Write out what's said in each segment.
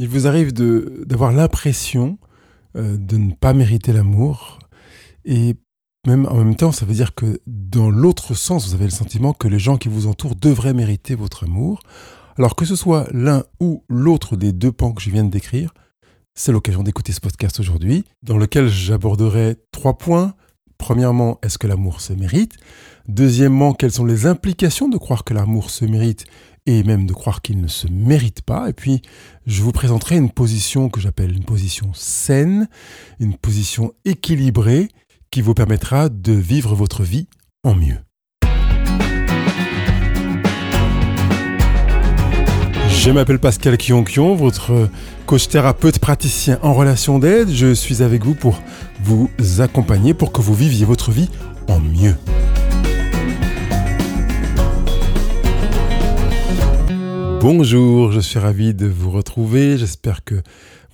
Il vous arrive d'avoir l'impression euh, de ne pas mériter l'amour et même en même temps, ça veut dire que dans l'autre sens, vous avez le sentiment que les gens qui vous entourent devraient mériter votre amour. Alors que ce soit l'un ou l'autre des deux pans que je viens de décrire, c'est l'occasion d'écouter ce podcast aujourd'hui, dans lequel j'aborderai trois points. Premièrement, est-ce que l'amour se mérite? Deuxièmement, quelles sont les implications de croire que l'amour se mérite? Et même de croire qu'il ne se mérite pas. Et puis, je vous présenterai une position que j'appelle une position saine, une position équilibrée qui vous permettra de vivre votre vie en mieux. Je m'appelle Pascal Kionkion, votre coach thérapeute praticien en relation d'aide. Je suis avec vous pour vous accompagner pour que vous viviez votre vie en mieux. Bonjour, je suis ravi de vous retrouver. J'espère que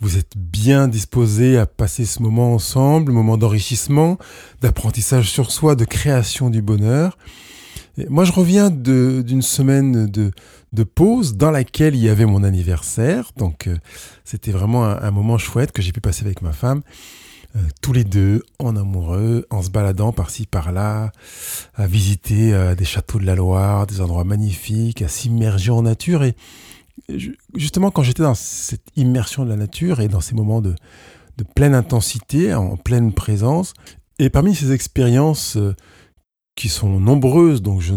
vous êtes bien disposés à passer ce moment ensemble, moment d'enrichissement, d'apprentissage sur soi, de création du bonheur. moi, je reviens d'une semaine de, pause dans laquelle il y avait mon anniversaire. Donc, euh, c'était vraiment un, moment chouette que j'ai pu passer avec ma femme. Euh, tous les deux en amoureux, en se baladant par-ci par-là, à visiter euh, des châteaux de la Loire, des endroits magnifiques, à s'immerger en nature. Et justement, quand j'étais dans cette immersion de la nature et dans ces moments de, pleine intensité, en pleine présence, et parmi ces expériences euh, qui sont nombreuses, donc je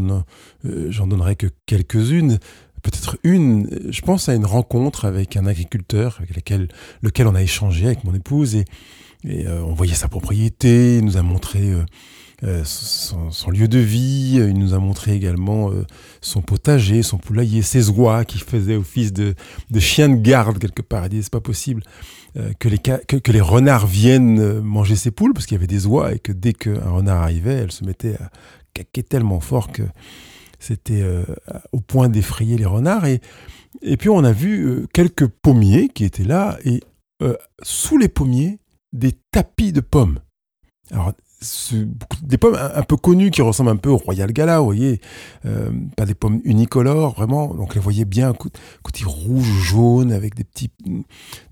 j'en donnerai que quelques-unes, peut-être une, je pense à une rencontre avec un agriculteur avec lequel, lequel on a échangé avec mon épouse et, euh, on voyait sa propriété, il nous a montré euh, son, lieu de vie. Il nous a montré également euh, son potager, son poulailler, ses oies qui faisaient office de, de chien de garde quelque part. Il dit c'est pas possible euh, que, les, que, les renards viennent manger ses poules parce qu'il y avait des oies et que dès qu'un renard arrivait, elle se mettait à caquer tellement fort que c'était au point d'effrayer les renards. Et, et puis on a vu quelques pommiers qui étaient là et sous les pommiers, des tapis de pommes. Alors, des pommes un, peu connues qui ressemblent un peu au Royal Gala, vous voyez, euh, pas des pommes unicolores, vraiment, donc les voyez bien, côté rouge, jaune, avec des petits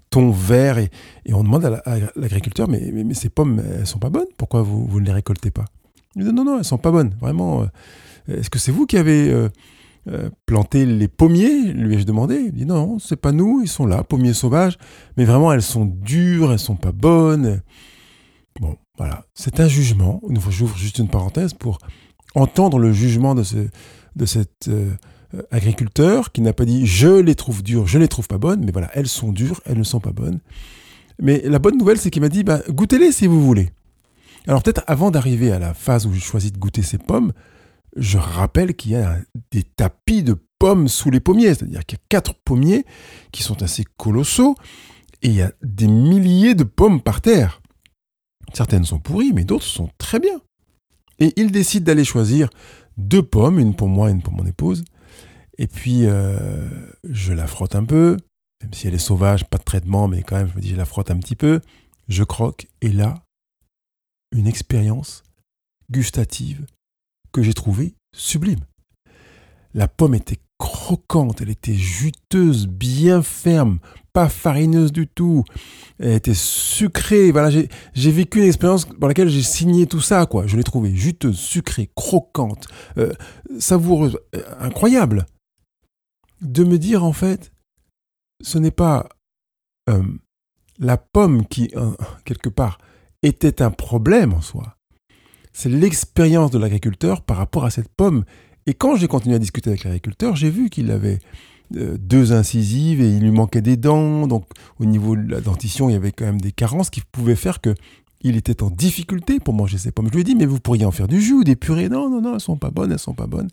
tons verts, et, on demande à l'agriculteur, mais, mais, ces pommes, elles sont pas bonnes, pourquoi vous, vous ne les récoltez pas? Il dit, non, non, elles sont pas bonnes, vraiment, euh, est-ce que c'est vous qui avez euh, planté les pommiers lui ai-je demandé. Il dit non, c'est pas nous, ils sont là, pommiers sauvages, mais vraiment elles sont dures, elles sont pas bonnes. Bon, voilà. C'est un jugement. J'ouvre juste une parenthèse pour entendre le jugement de, ce, de cet euh, agriculteur qui n'a pas dit je les trouve dures, je les trouve pas bonnes, mais voilà, elles sont dures, elles ne sont pas bonnes. Mais la bonne nouvelle, c'est qu'il m'a dit bah, goûtez-les si vous voulez. Alors peut-être avant d'arriver à la phase où je choisis de goûter ces pommes, je rappelle qu'il y a des tapis de pommes sous les pommiers, c'est-à-dire qu'il y a quatre pommiers qui sont assez colossaux et il y a des milliers de pommes par terre. Certaines sont pourries, mais d'autres sont très bien. Et il décide d'aller choisir deux pommes, une pour moi et une pour mon épouse. Et puis, euh, je la frotte un peu, même si elle est sauvage, pas de traitement, mais quand même, je me dis, je la frotte un petit peu. Je croque, et là, une expérience gustative que j'ai trouvée sublime. La pomme était croquante, elle était juteuse, bien ferme, pas farineuse du tout. Elle était sucrée. Voilà, j'ai vécu une expérience par laquelle j'ai signé tout ça, quoi. Je l'ai trouvée juteuse, sucrée, croquante, euh, savoureuse, euh, incroyable. De me dire, en fait, ce n'est pas euh, la pomme qui, quelque part, était un problème en soi. C'est l'expérience de l'agriculteur par rapport à cette pomme et quand j'ai continué à discuter avec l'agriculteur, j'ai vu qu'il avait euh, deux incisives et il lui manquait des dents. Donc au niveau de la dentition, il y avait quand même des carences qui pouvaient faire que il était en difficulté pour manger ses pommes. Je lui ai dit, mais vous pourriez en faire du jus ou des purées. Non, non, non, elles sont pas bonnes, elles sont pas bonnes.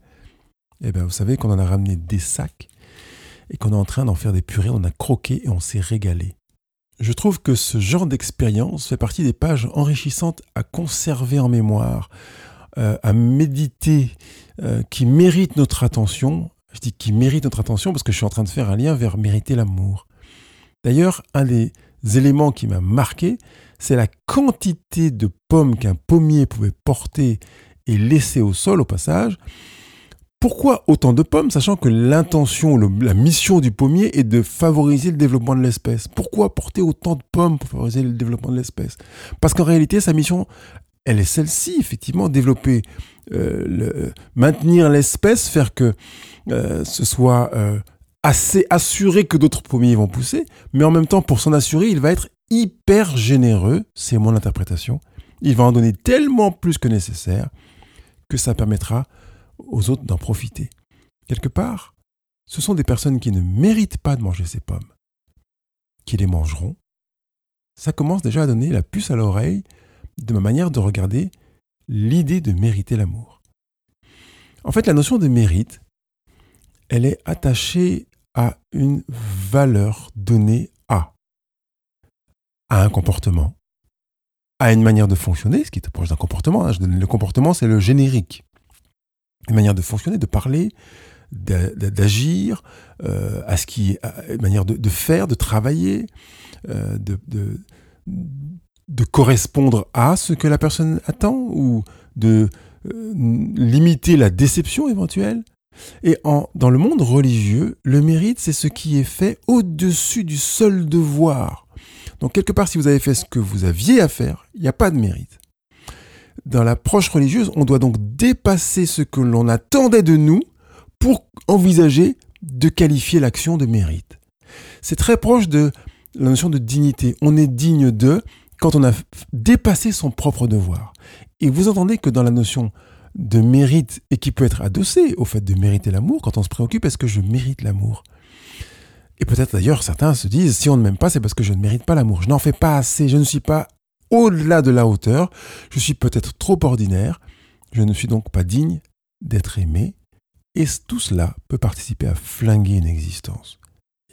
Eh bien, vous savez qu'on en a ramené des sacs et qu'on est en train d'en faire des purées. On a croqué et on s'est régalé. Je trouve que ce genre d'expérience fait partie des pages enrichissantes à conserver en mémoire, euh, à méditer, euh, qui mérite notre attention. Je dis qui mérite notre attention parce que je suis en train de faire un lien vers mériter l'amour. D'ailleurs, un des éléments qui m'a marqué, c'est la quantité de pommes qu'un pommier pouvait porter et laisser au sol au passage Pourquoi autant de pommes, sachant que l'intention, la mission du pommier est de favoriser le développement de l'espèce? Pourquoi porter autant de pommes pour favoriser le développement de l'espèce? Parce qu'en réalité, sa mission, elle est celle-ci, effectivement, développer, euh, maintenir l'espèce, faire que euh, ce soit euh, assez assuré que d'autres pommiers vont pousser, mais en même temps, pour s'en assurer, il va être hyper généreux, c'est mon interprétation. Il va en donner tellement plus que nécessaire que ça permettra aux autres d'en profiter. Quelque part, ce sont des personnes qui ne méritent pas de manger ces pommes, qui les mangeront. Ça commence déjà à donner la puce à l'oreille de ma manière de regarder l'idée de mériter l'amour. En fait, la notion de mérite, elle est attachée à une valeur donnée à, à un comportement, à une manière de fonctionner, ce qui est proche d'un comportement. Hein. Le comportement, c'est le générique une manière de fonctionner, de parler, d'agir, euh, à ce qui, une manière de, faire, de travailler, euh, de, de, correspondre à ce que la personne attend ou de euh, limiter la déception éventuelle. Et en, dans le monde religieux, le mérite, c'est ce qui est fait au-dessus du seul devoir. Donc quelque part, si vous avez fait ce que vous aviez à faire, il n'y a pas de mérite dans l'approche religieuse, on doit donc dépasser ce que l'on attendait de nous pour envisager de qualifier l'action de mérite. C'est très proche de la notion de dignité. On est digne de quand on a dépassé son propre devoir. Et vous entendez que dans la notion de mérite, et qui peut être adossée au fait de mériter l'amour, quand on se préoccupe, est-ce que je mérite l'amour? Et peut-être d'ailleurs, certains se disent, si on ne m'aime pas, c'est parce que je ne mérite pas l'amour. Je n'en fais pas assez, je ne suis pas au-delà de la hauteur, je suis peut-être trop ordinaire, je ne suis donc pas digne d'être aimé, et tout cela peut participer à flinguer une existence.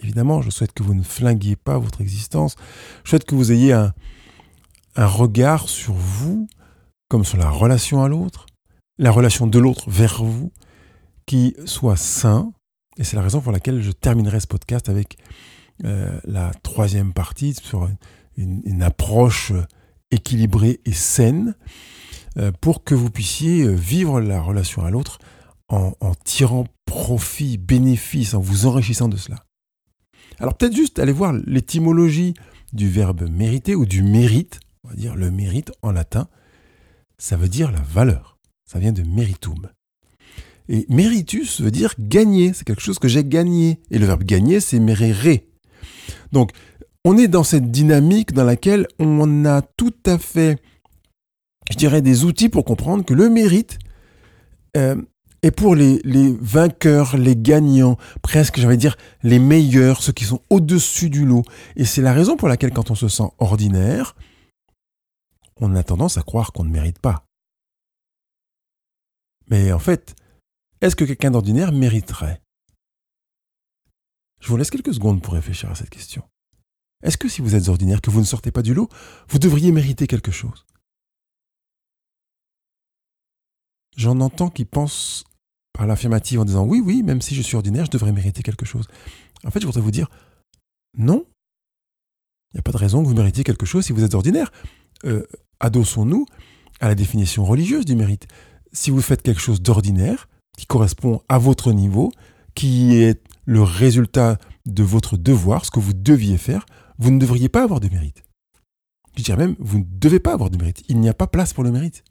Évidemment, je souhaite que vous ne flinguiez pas votre existence, je souhaite que vous ayez un, regard sur vous, comme sur la relation à l'autre, la relation de l'autre vers vous, qui soit sain, et c'est la raison pour laquelle je terminerai ce podcast avec euh, la troisième partie sur une approche équilibrée et saine euh, pour que vous puissiez euh, vivre la relation à l'autre en, tirant profit, bénéfice, en vous enrichissant de cela. Alors peut-être juste aller voir l'étymologie du verbe mériter ou du mérite, on va dire le mérite en latin, ça veut dire la valeur, ça vient de meritum. Et meritus veut dire gagner, c'est quelque chose que j'ai gagné. Et le verbe gagner, c'est merere. Donc on est dans cette dynamique dans laquelle on a tout à fait, je dirais, des outils pour comprendre que le mérite euh, est pour les, les, vainqueurs, les gagnants, presque, j'allais dire, les meilleurs, ceux qui sont au-dessus du lot. Et c'est la raison pour laquelle, quand on se sent ordinaire, on a tendance à croire qu'on ne mérite pas. Mais en fait, est-ce que quelqu'un d'ordinaire mériterait? Je vous laisse quelques secondes pour réfléchir à cette question. Est-ce que si vous êtes ordinaire, que vous ne sortez pas du lot, vous devriez mériter quelque chose? J'en entends qui pensent par l'affirmative en disant oui, oui, même si je suis ordinaire, je devrais mériter quelque chose. En fait, je voudrais vous dire non. Il n'y a pas de raison que vous méritiez quelque chose si vous êtes ordinaire. Euh, adossons-nous à la définition religieuse du mérite. Si vous faites quelque chose d'ordinaire, qui correspond à votre niveau, qui est le résultat de votre devoir, ce que vous deviez faire, vous ne devriez pas avoir de mérite. Je dirais même, vous ne devez pas avoir de mérite. Il n'y a pas place pour le mérite.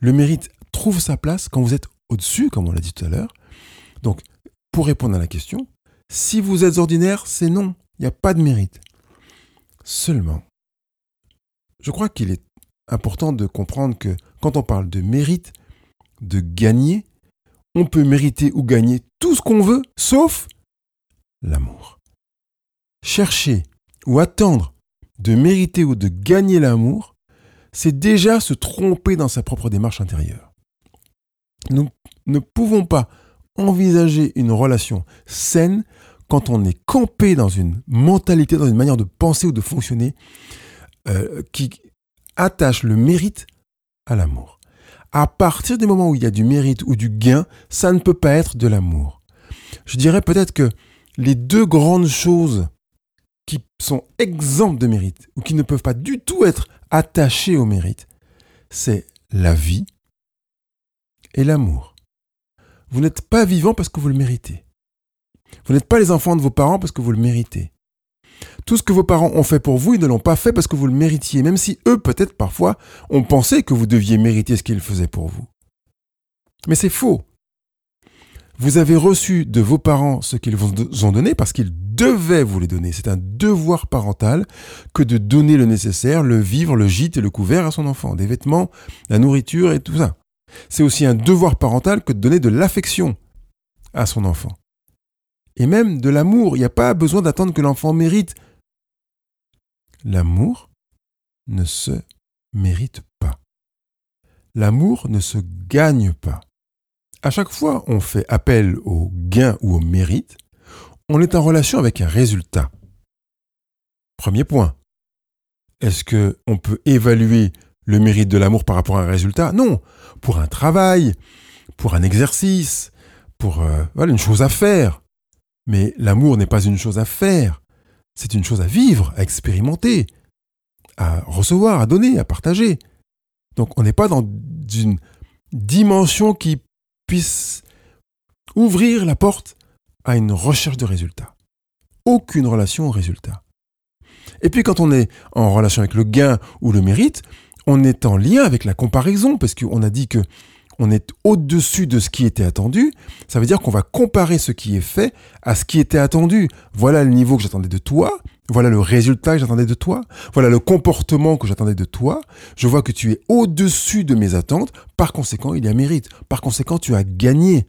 Le mérite trouve sa place quand vous êtes au-dessus, comme on l'a dit tout à l'heure. Donc, pour répondre à la question, si vous êtes ordinaire, c'est non. Il n'y a pas de mérite. Seulement, je crois qu'il est important de comprendre que quand on parle de mérite, de gagner, on peut mériter ou gagner tout ce qu'on veut, sauf l'amour. Chercher ou attendre de mériter ou de gagner l'amour, c'est déjà se tromper dans sa propre démarche intérieure. Nous ne pouvons pas envisager une relation saine quand on est campé dans une mentalité, dans une manière de penser ou de fonctionner euh, qui attache le mérite à l'amour. À partir du moment où il y a du mérite ou du gain, ça ne peut pas être de l'amour. Je dirais peut-être que les deux grandes choses qui sont exemples de mérite ou qui ne peuvent pas du tout être attachés au mérite, c'est la vie et l'amour. Vous n'êtes pas vivant parce que vous le méritez. Vous n'êtes pas les enfants de vos parents parce que vous le méritez. Tout ce que vos parents ont fait pour vous, ils ne l'ont pas fait parce que vous le méritiez, même si eux, peut-être parfois, ont pensé que vous deviez mériter ce qu'ils faisaient pour vous. Mais c'est faux. Vous avez reçu de vos parents ce qu'ils vous ont donné parce qu'ils devaient vous les donner. C'est un devoir parental que de donner le nécessaire, le vivre, le gîte et le couvert à son enfant, des vêtements, la nourriture et tout ça. C'est aussi un devoir parental que de donner de l'affection à son enfant. Et même de l'amour. Il n'y a pas besoin d'attendre que l'enfant mérite. L'amour ne se mérite pas. L'amour ne se gagne pas. À chaque fois on fait appel au gain ou au mérite, on est en relation avec un résultat. Premier point. Est-ce que on peut évaluer le mérite de l'amour par rapport à un résultat? Non. Pour un travail, pour un exercice, pour euh, une chose à faire. Mais l'amour n'est pas une chose à faire. C'est une chose à vivre, à expérimenter, à recevoir, à donner, à partager. Donc on n'est pas dans une dimension qui puisse ouvrir la porte à une recherche de résultats. Aucune relation au résultat. Et puis quand on est en relation avec le gain ou le mérite, on est en lien avec la comparaison, parce qu'on a dit que on est au-dessus de ce qui était attendu, ça veut dire qu'on va comparer ce qui est fait à ce qui était attendu. Voilà le niveau que j'attendais de toi, voilà le résultat que j'attendais de toi, voilà le comportement que j'attendais de toi. Je vois que tu es au-dessus de mes attentes, par conséquent, il y a mérite. Par conséquent, tu as gagné.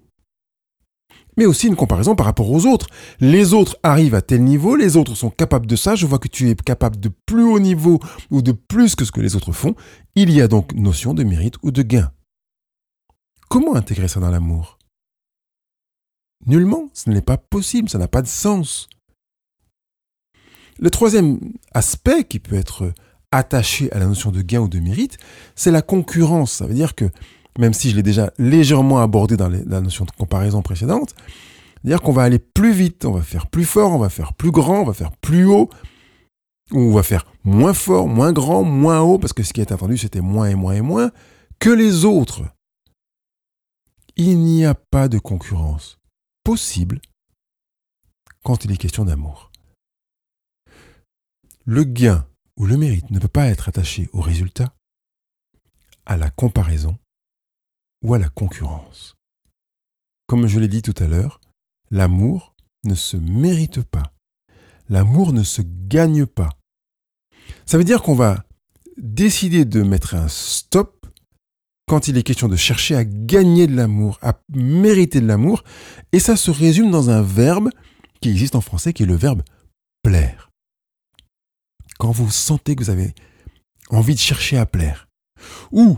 Mais aussi une comparaison par rapport aux autres. Les autres arrivent à tel niveau, les autres sont capables de ça, je vois que tu es capable de plus haut niveau ou de plus que ce que les autres font. Il y a donc notion de mérite ou de gain. Comment intégrer ça dans l'amour? Nullement, ce n'est pas possible, ça n'a pas de sens. Le troisième aspect qui peut être attaché à la notion de gain ou de mérite, c'est la concurrence. Ça veut dire que, même si je l'ai déjà légèrement abordé dans la notion de comparaison précédente, c'est-à-dire qu'on va aller plus vite, on va faire plus fort, on va faire plus grand, on va faire plus haut, ou on va faire moins fort, moins grand, moins haut, parce que ce qui est attendu, c'était moins et moins et moins, que les autres il n'y a pas de concurrence possible quand il est question d'amour. Le gain ou le mérite ne peut pas être attaché au résultat, à la comparaison ou à la concurrence. Comme je l'ai dit tout à l'heure, l'amour ne se mérite pas. L'amour ne se gagne pas. Ça veut dire qu'on va décider de mettre un stop quand il est question de chercher à gagner de l'amour, à mériter de l'amour, et ça se résume dans un verbe qui existe en français, qui est le verbe plaire. Quand vous sentez que vous avez envie de chercher à plaire, ou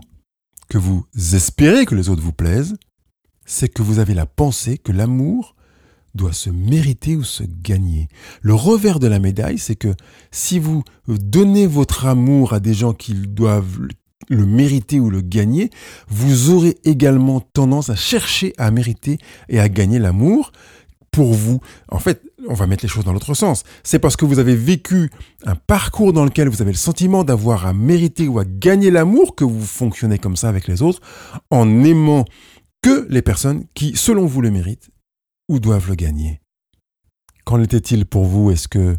que vous espérez que les autres vous plaisent, c'est que vous avez la pensée que l'amour doit se mériter ou se gagner. Le revers de la médaille, c'est que si vous donnez votre amour à des gens qui doivent, le mériter ou le gagner, vous aurez également tendance à chercher à mériter et à gagner l'amour pour vous. En fait, on va mettre les choses dans l'autre sens. C'est parce que vous avez vécu un parcours dans lequel vous avez le sentiment d'avoir à mériter ou à gagner l'amour que vous fonctionnez comme ça avec les autres en n'aimant que les personnes qui, selon vous, le méritent ou doivent le gagner. Qu'en était-il pour vous? Est-ce que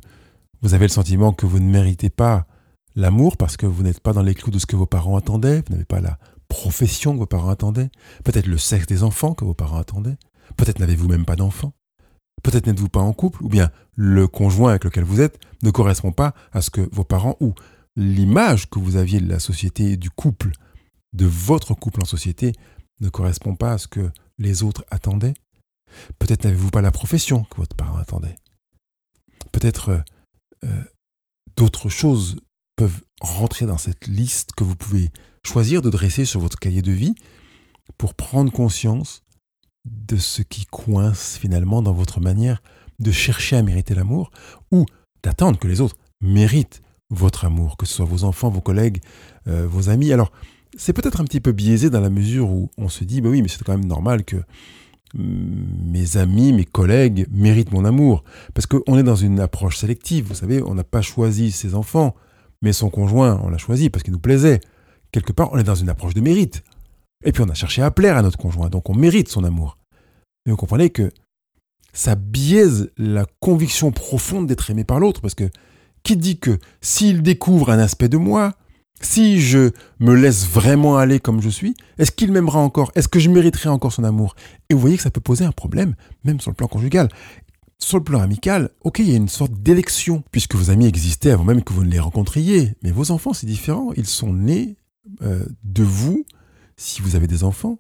vous avez le sentiment que vous ne méritez pas l'amour parce que vous n'êtes pas dans les clous de ce que vos parents attendaient, vous n'avez pas la profession que vos parents attendaient, peut-être le sexe des enfants que vos parents attendaient, peut-être n'avez-vous même pas d'enfants, peut-être n'êtes-vous pas en couple, ou bien le conjoint avec lequel vous êtes ne correspond pas à ce que vos parents ou l'image que vous aviez de la société, du couple, de votre couple en société, ne correspond pas à ce que les autres attendaient? Peut-être n'avez-vous pas la profession que votre parent attendait? Peut-être euh, euh, d'autres choses peuvent rentrer dans cette liste que vous pouvez choisir de dresser sur votre cahier de vie pour prendre conscience de ce qui coince finalement dans votre manière de chercher à mériter l'amour ou d'attendre que les autres méritent votre amour, que ce soit vos enfants, vos collègues, euh, vos amis. Alors, c'est peut-être un petit peu biaisé dans la mesure où on se dit, bah oui, mais c'est quand même normal que mes amis, mes collègues méritent mon amour. Parce qu'on est dans une approche sélective, vous savez, on n'a pas choisi ses enfants, mais son conjoint, on l'a choisi parce qu'il nous plaisait. Quelque part, on est dans une approche de mérite. Et puis on a cherché à plaire à notre conjoint, donc on mérite son amour. Mais vous comprenez que ça biaise la conviction profonde d'être aimé par l'autre, parce que qui dit que s'il découvre un aspect de moi, si je me laisse vraiment aller comme je suis, est-ce qu'il m'aimera encore? Est-ce que je mériterai encore son amour? Et vous voyez que ça peut poser un problème, même sur le plan conjugal. Sur le plan amical, ok, il y a une sorte d'élection, puisque vos amis existaient avant même que vous ne les rencontriez. Mais vos enfants, c'est différent. Ils sont nés euh, de vous, si vous avez des enfants.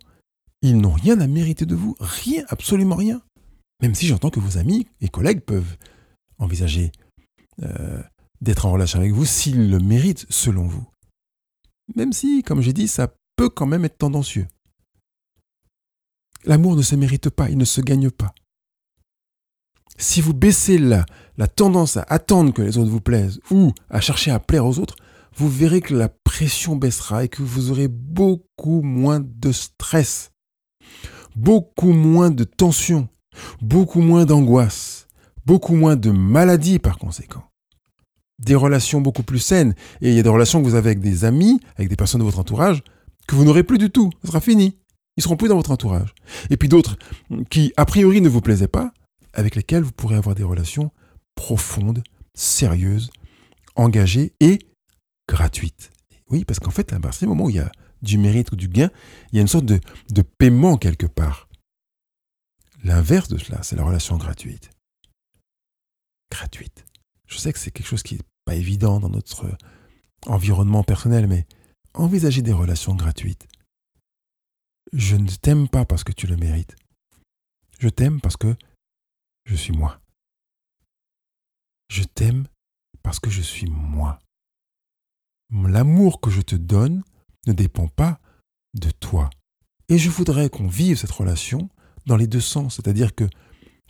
Ils n'ont rien à mériter de vous. Rien, absolument rien. Même si j'entends que vos amis et collègues peuvent envisager euh, d'être en relation avec vous s'ils le méritent selon vous. Même si, comme j'ai dit, ça peut quand même être tendancieux. L'amour ne se mérite pas, il ne se gagne pas. Si vous baissez la, la tendance à attendre que les autres vous plaisent ou à chercher à plaire aux autres, vous verrez que la pression baissera et que vous aurez beaucoup moins de stress, beaucoup moins de tension, beaucoup moins d'angoisse, beaucoup moins de maladies par conséquent des relations beaucoup plus saines. Et il y a des relations que vous avez avec des amis, avec des personnes de votre entourage, que vous n'aurez plus du tout. Ce sera fini. Ils seront plus dans votre entourage. Et puis d'autres qui, a priori, ne vous plaisaient pas, avec lesquels vous pourrez avoir des relations profondes, sérieuses, engagées et gratuites. Oui, parce qu'en fait, à partir du moment où il y a du mérite ou du gain, il y a une sorte de, de paiement quelque part. L'inverse de cela, c'est la relation gratuite. Gratuite. Je sais que c'est quelque chose qui n'est pas évident dans notre environnement personnel, mais envisager des relations gratuites. Je ne t'aime pas parce que tu le mérites. Je t'aime parce que je suis moi. Je t'aime parce que je suis moi. L'amour que je te donne ne dépend pas de toi. Et je voudrais qu'on vive cette relation dans les deux sens, c'est-à-dire que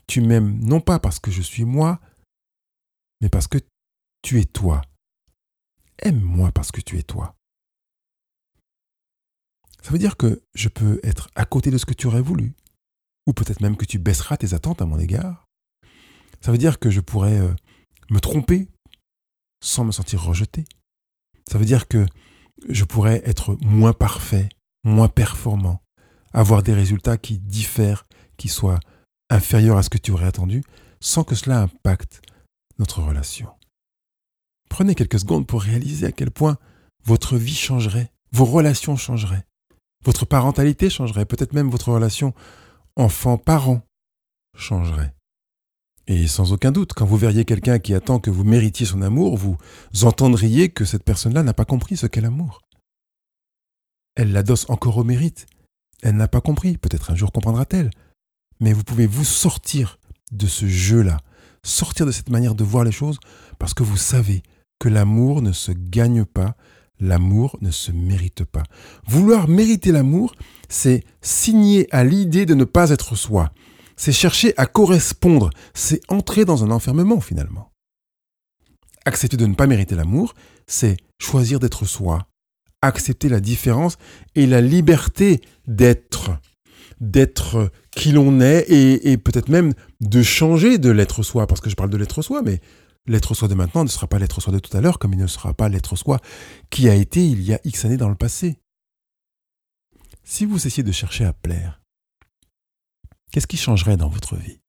tu m'aimes non pas parce que je suis moi, mais parce que tu es toi. Aime-moi parce que tu es toi. Ça veut dire que je peux être à côté de ce que tu aurais voulu, ou peut-être même que tu baisseras tes attentes à mon égard. Ça veut dire que je pourrais euh, me tromper sans me sentir rejeté. Ça veut dire que je pourrais être moins parfait, moins performant, avoir des résultats qui diffèrent, qui soient inférieurs à ce que tu aurais attendu, sans que cela impacte notre relation. Prenez quelques secondes pour réaliser à quel point votre vie changerait, vos relations changeraient, votre parentalité changerait, peut-être même votre relation enfant-parent changerait. Et sans aucun doute, quand vous verriez quelqu'un qui attend que vous méritiez son amour, vous entendriez que cette personne-là n'a pas compris ce qu'est l'amour. Elle l'adosse encore au mérite. Elle n'a pas compris, peut-être un jour comprendra-t-elle. Mais vous pouvez vous sortir de ce jeu-là, sortir de cette manière de voir les choses parce que vous savez que l'amour ne se gagne pas, l'amour ne se mérite pas. Vouloir mériter l'amour, c'est signer à l'idée de ne pas être soi. C'est chercher à correspondre, c'est entrer dans un enfermement finalement. Accepter de ne pas mériter l'amour, c'est choisir d'être soi, accepter la différence et la liberté d'être d'être qui l'on est et, peut-être même de changer de l'être soi, parce que je parle de l'être soi, mais l'être soi de maintenant ne sera pas l'être soi de tout à l'heure, comme il ne sera pas l'être soi qui a été il y a X années dans le passé. Si vous essayez de chercher à plaire, qu'est-ce qui changerait dans votre vie?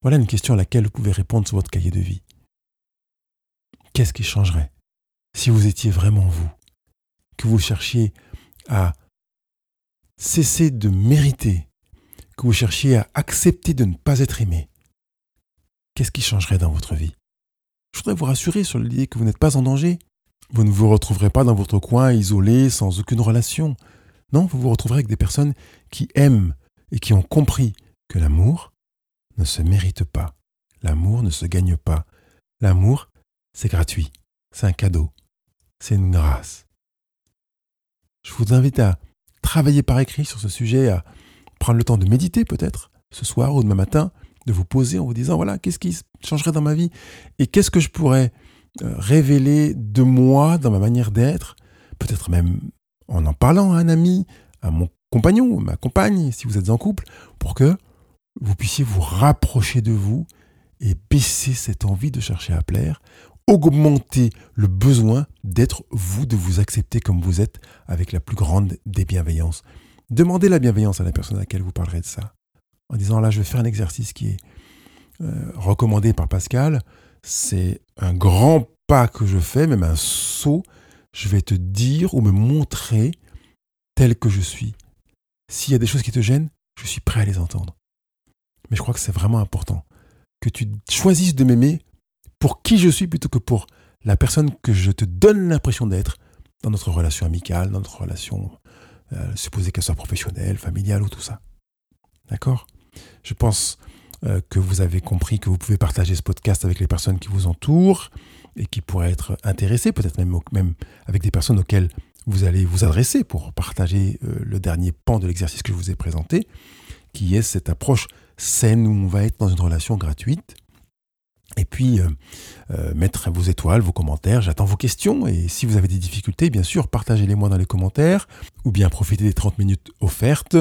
Voilà une question à laquelle vous pouvez répondre sur votre cahier de vie. Qu'est-ce qui changerait si vous étiez vraiment vous? Que vous cherchiez à cessez de mériter, que vous cherchiez à accepter de ne pas être aimé, qu'est-ce qui changerait dans votre vie? Je voudrais vous rassurer sur l'idée que vous n'êtes pas en danger. Vous ne vous retrouverez pas dans votre coin isolé, sans aucune relation. Non, vous vous retrouverez avec des personnes qui aiment et qui ont compris que l'amour ne se mérite pas. L'amour ne se gagne pas. L'amour, c'est gratuit. C'est un cadeau. C'est une grâce. Je vous invite à travailler par écrit sur ce sujet, à prendre le temps de méditer peut-être ce soir ou demain matin, de vous poser en vous disant voilà, qu'est-ce qui changerait dans ma vie et qu'est-ce que je pourrais euh, révéler de moi dans ma manière d'être, peut-être même en en parlant à un ami, à mon compagnon, ma compagne, si vous êtes en couple, pour que vous puissiez vous rapprocher de vous et baisser cette envie de chercher à plaire augmenter le besoin d'être vous, de vous accepter comme vous êtes avec la plus grande des bienveillances. Demandez la bienveillance à la personne à laquelle vous parlerez de ça. en disant là, je vais faire un exercice qui est euh, recommandé par Pascal. C'est un grand pas que je fais, même un saut. Je vais te dire ou me montrer tel que je suis. S'il y a des choses qui te gênent, je suis prêt à les entendre. Mais je crois que c'est vraiment important que tu choisisses de m'aimer pour qui je suis plutôt que pour la personne que je te donne l'impression d'être dans notre relation amicale, dans notre relation, euh, supposée qu'elle soit professionnelle, familiale ou tout ça. D'accord? Je pense euh, que vous avez compris que vous pouvez partager ce podcast avec les personnes qui vous entourent et qui pourraient être intéressées, peut-être même, même avec des personnes auxquelles vous allez vous adresser pour partager euh, le dernier pan de l'exercice que je vous ai présenté, qui est cette approche saine où on va être dans une relation gratuite et puis, euh, euh, mettre vos étoiles, vos commentaires. J'attends vos questions. Et si vous avez des difficultés, bien sûr, partagez-les-moi dans les commentaires. Ou bien profitez des 30 minutes offertes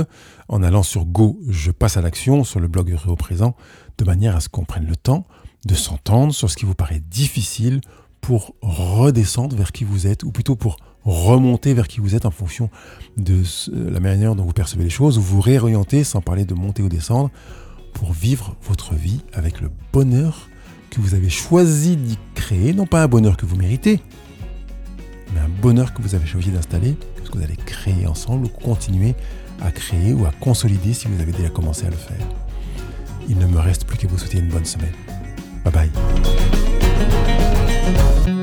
en allant sur Go, je passe à l'action sur le blog au présent, de manière à ce qu'on prenne le temps de s'entendre sur ce qui vous paraît difficile pour redescendre vers qui vous êtes, ou plutôt pour remonter vers qui vous êtes en fonction de la manière dont vous percevez les choses, ou vous réorienter, sans parler de monter ou descendre, pour vivre votre vie avec le bonheur que vous avez choisi d'y créer, non pas un bonheur que vous méritez, mais un bonheur que vous avez choisi d'installer, que vous allez créer ensemble ou continuer à créer ou à consolider si vous avez déjà commencé à le faire. Il ne me reste plus qu'à vous souhaiter une bonne semaine. Bye bye.